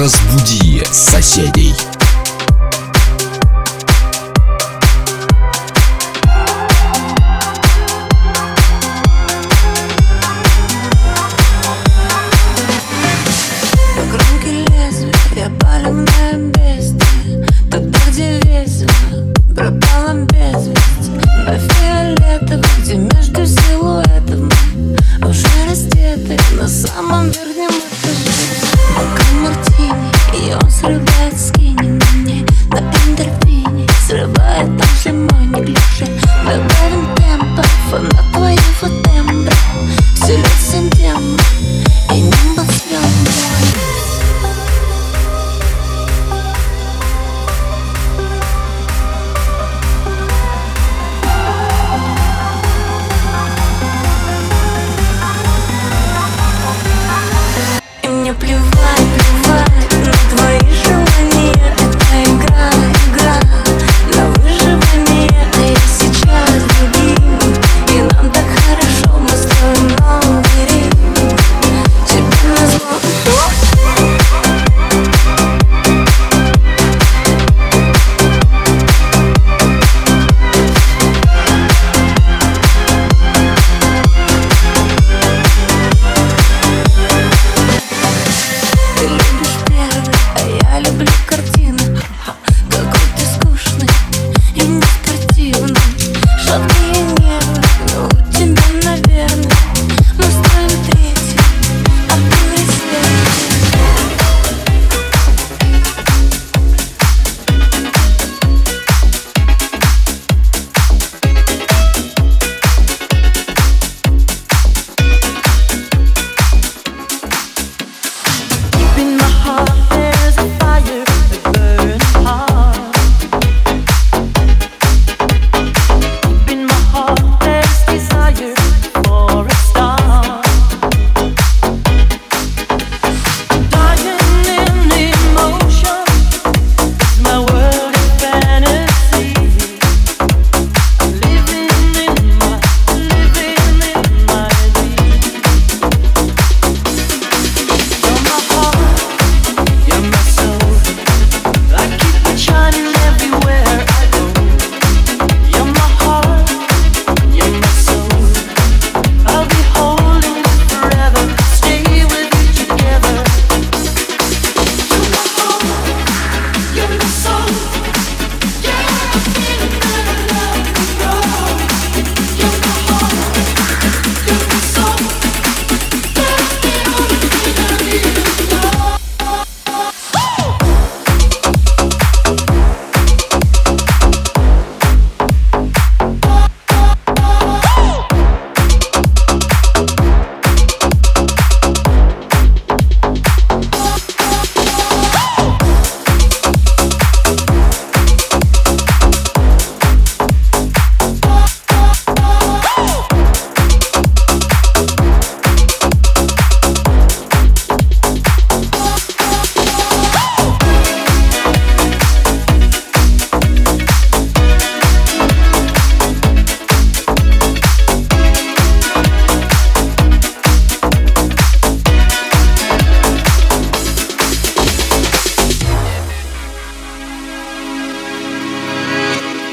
Разбуди соседей.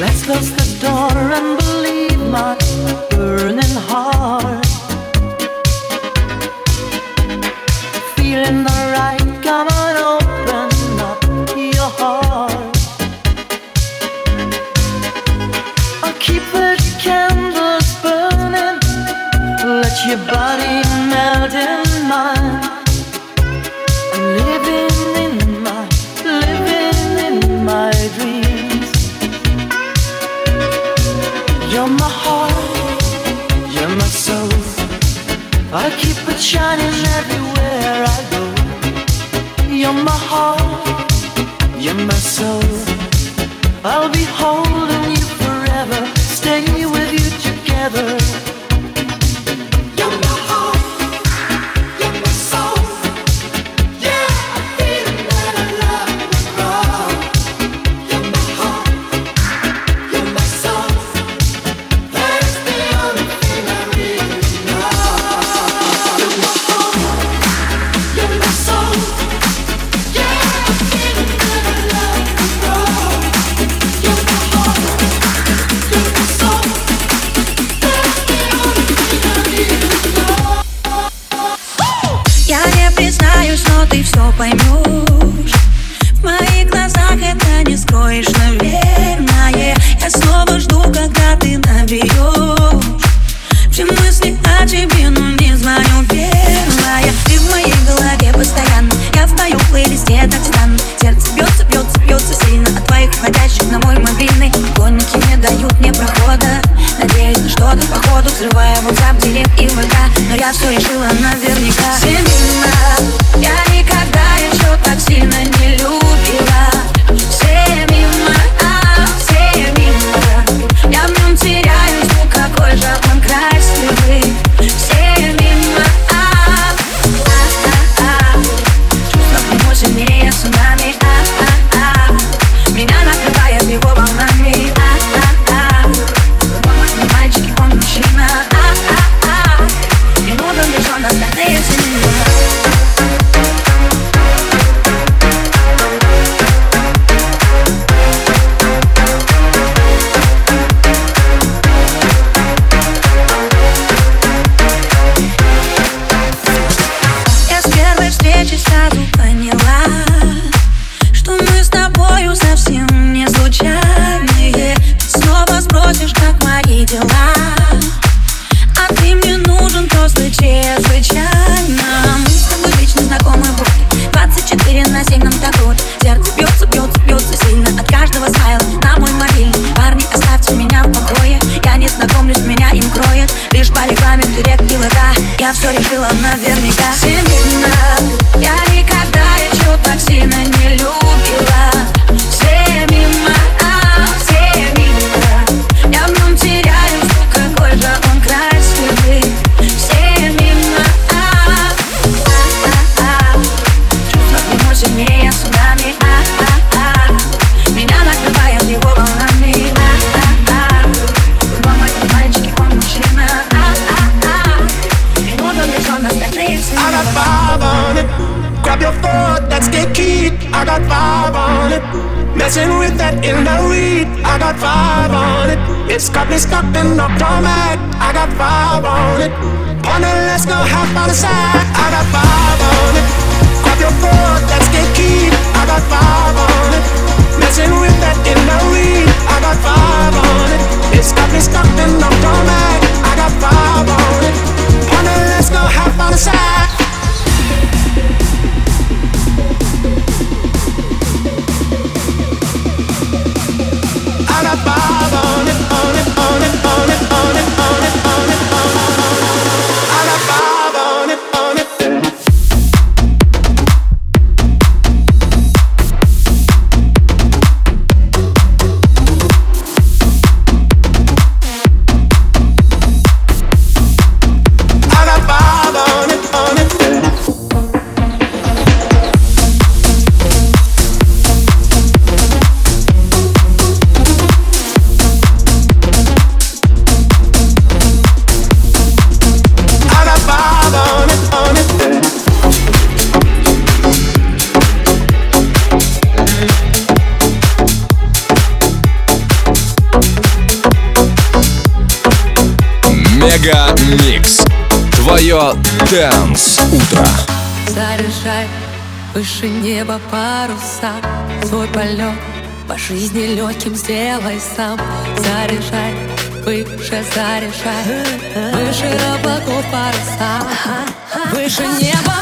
Let's close the door and believe my burning heart. You're my heart, you're my soul. I'll be holding you forever, staying with you together. been a doormat. I got fire on it. Partner, let's go hop on the side. I got fire on it. Grab your foot, let's get key. I got fire on it. Messing with that in the lead. I got fire on it. It's got me stuck in a doormat. I got fire on it. Partner, let's go hop on the side. радио Дэнс Утро. Заряжай выше неба паруса, свой полет по жизни легким сделай сам. Заряжай, выше заряжай, выше облаков паруса, выше неба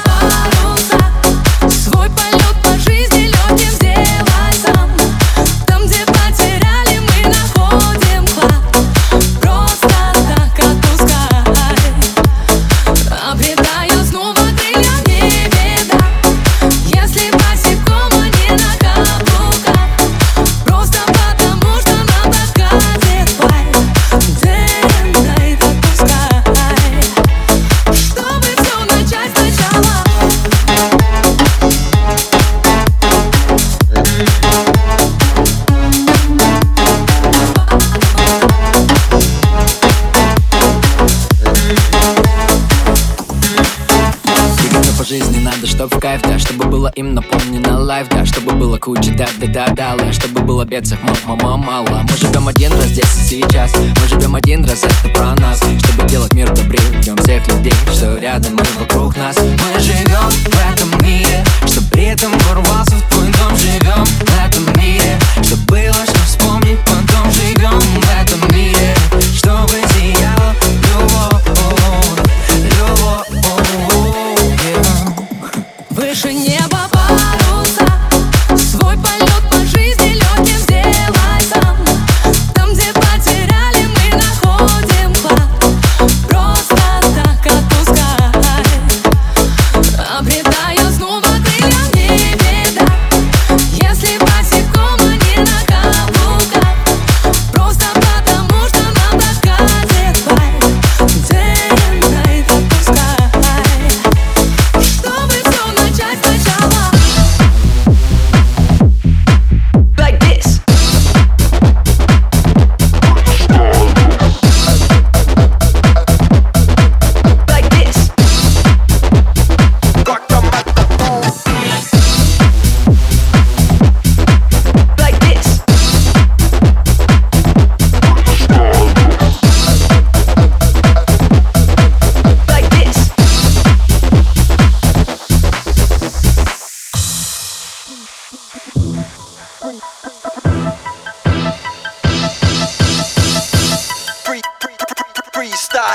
им наполнено лайф, да Чтобы было куча да да да да Чтобы было бедцах мама мало. Мы живем один раз здесь и сейчас. Мы живем один раз, это про нас. Чтобы делать мир добрее, ждем всех людей Что рядом и вокруг нас. Мы живем в этом мире Что при этом ворвался в твой дом. Живем в этом мире Что было, что вспомнить потом. Живем в этом мире Чтобы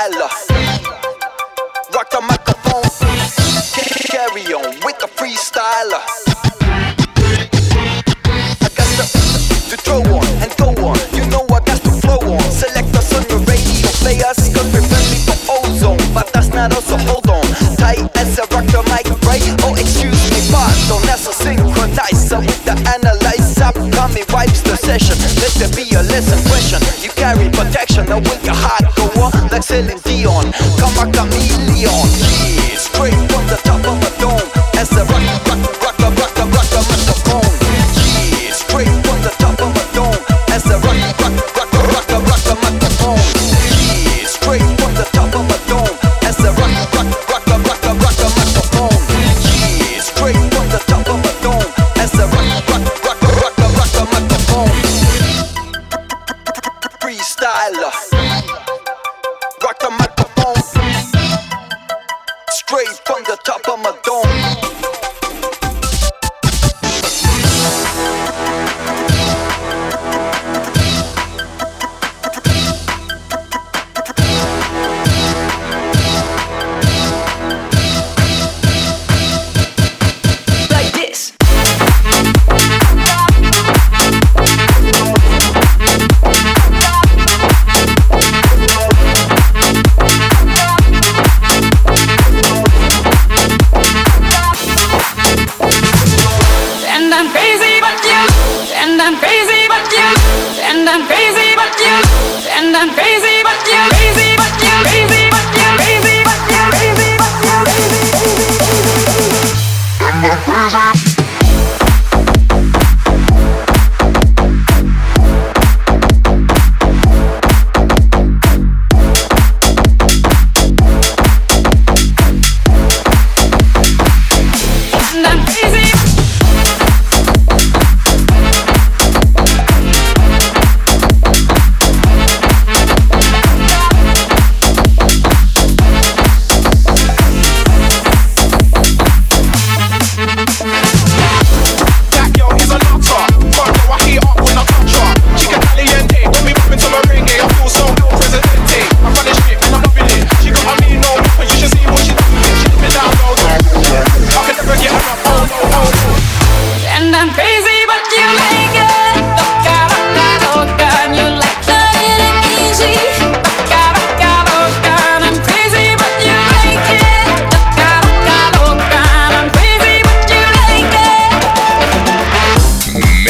freestyler. Rock the microphone. Carry on with the freestyler. I got to, to throw on and go on. You know I got to flow on. Select on your radio players. Cause we're friendly for ozone. But that's not us, so hold on. Tight as a rock the mic, right? Oh, excuse me, pardon. That's a synchronizer with the analyzer. Coming wipes the session. Let there be a lesson question. You carry protection. Now with your heart go on Axel et Dion. Comme à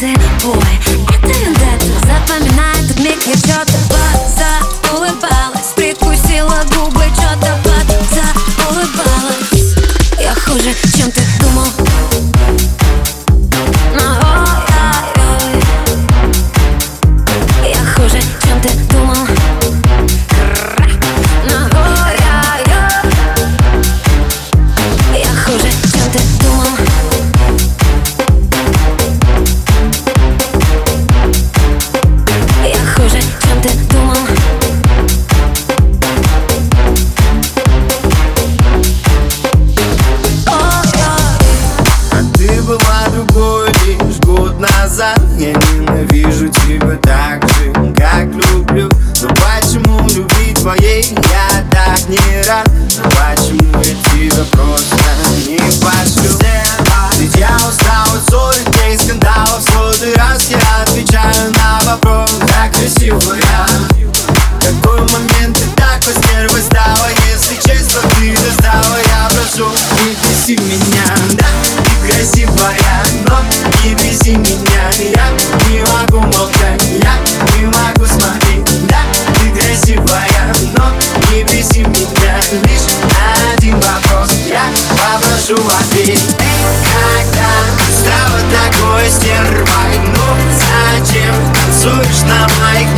dancing, boy. Попрошу ответь Когда стала такой стервой Ну зачем танцуешь на моих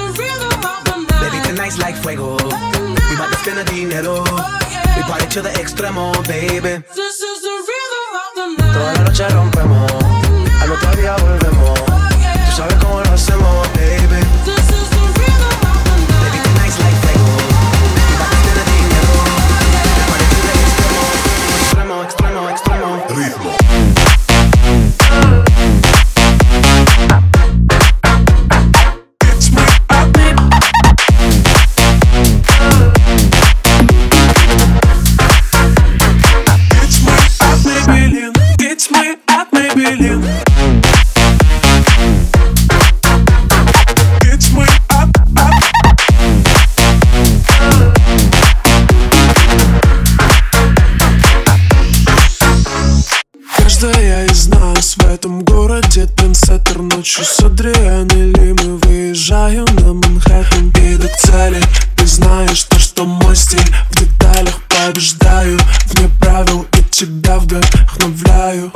nice like fuego. Oh, nah. We bout dinero. Oh, yeah. We party to the extremo, baby. Toda la noche rompemos. Al otro día volvemos. Tú sabes cómo lo hacemos, baby. Ночью с Адрианой Ли мы выезжаем на Манхэттен Иду к цели, ты знаешь то, что мой стиль В деталях побеждаю, вне правил и тебя вдохновляю.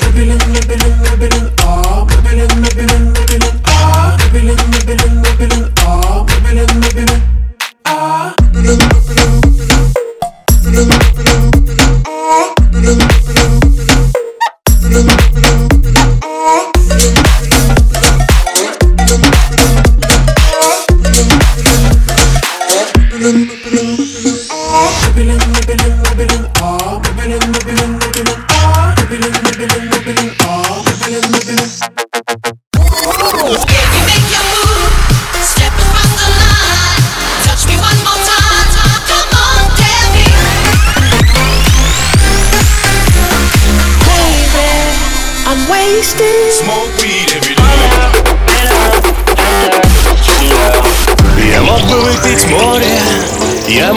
Мебелин, мебелин, мебелин, а. Мебелин, мебелин, мебелин, а. Мебелин, мебелин, мебелин, а. Мебелин, мебелин,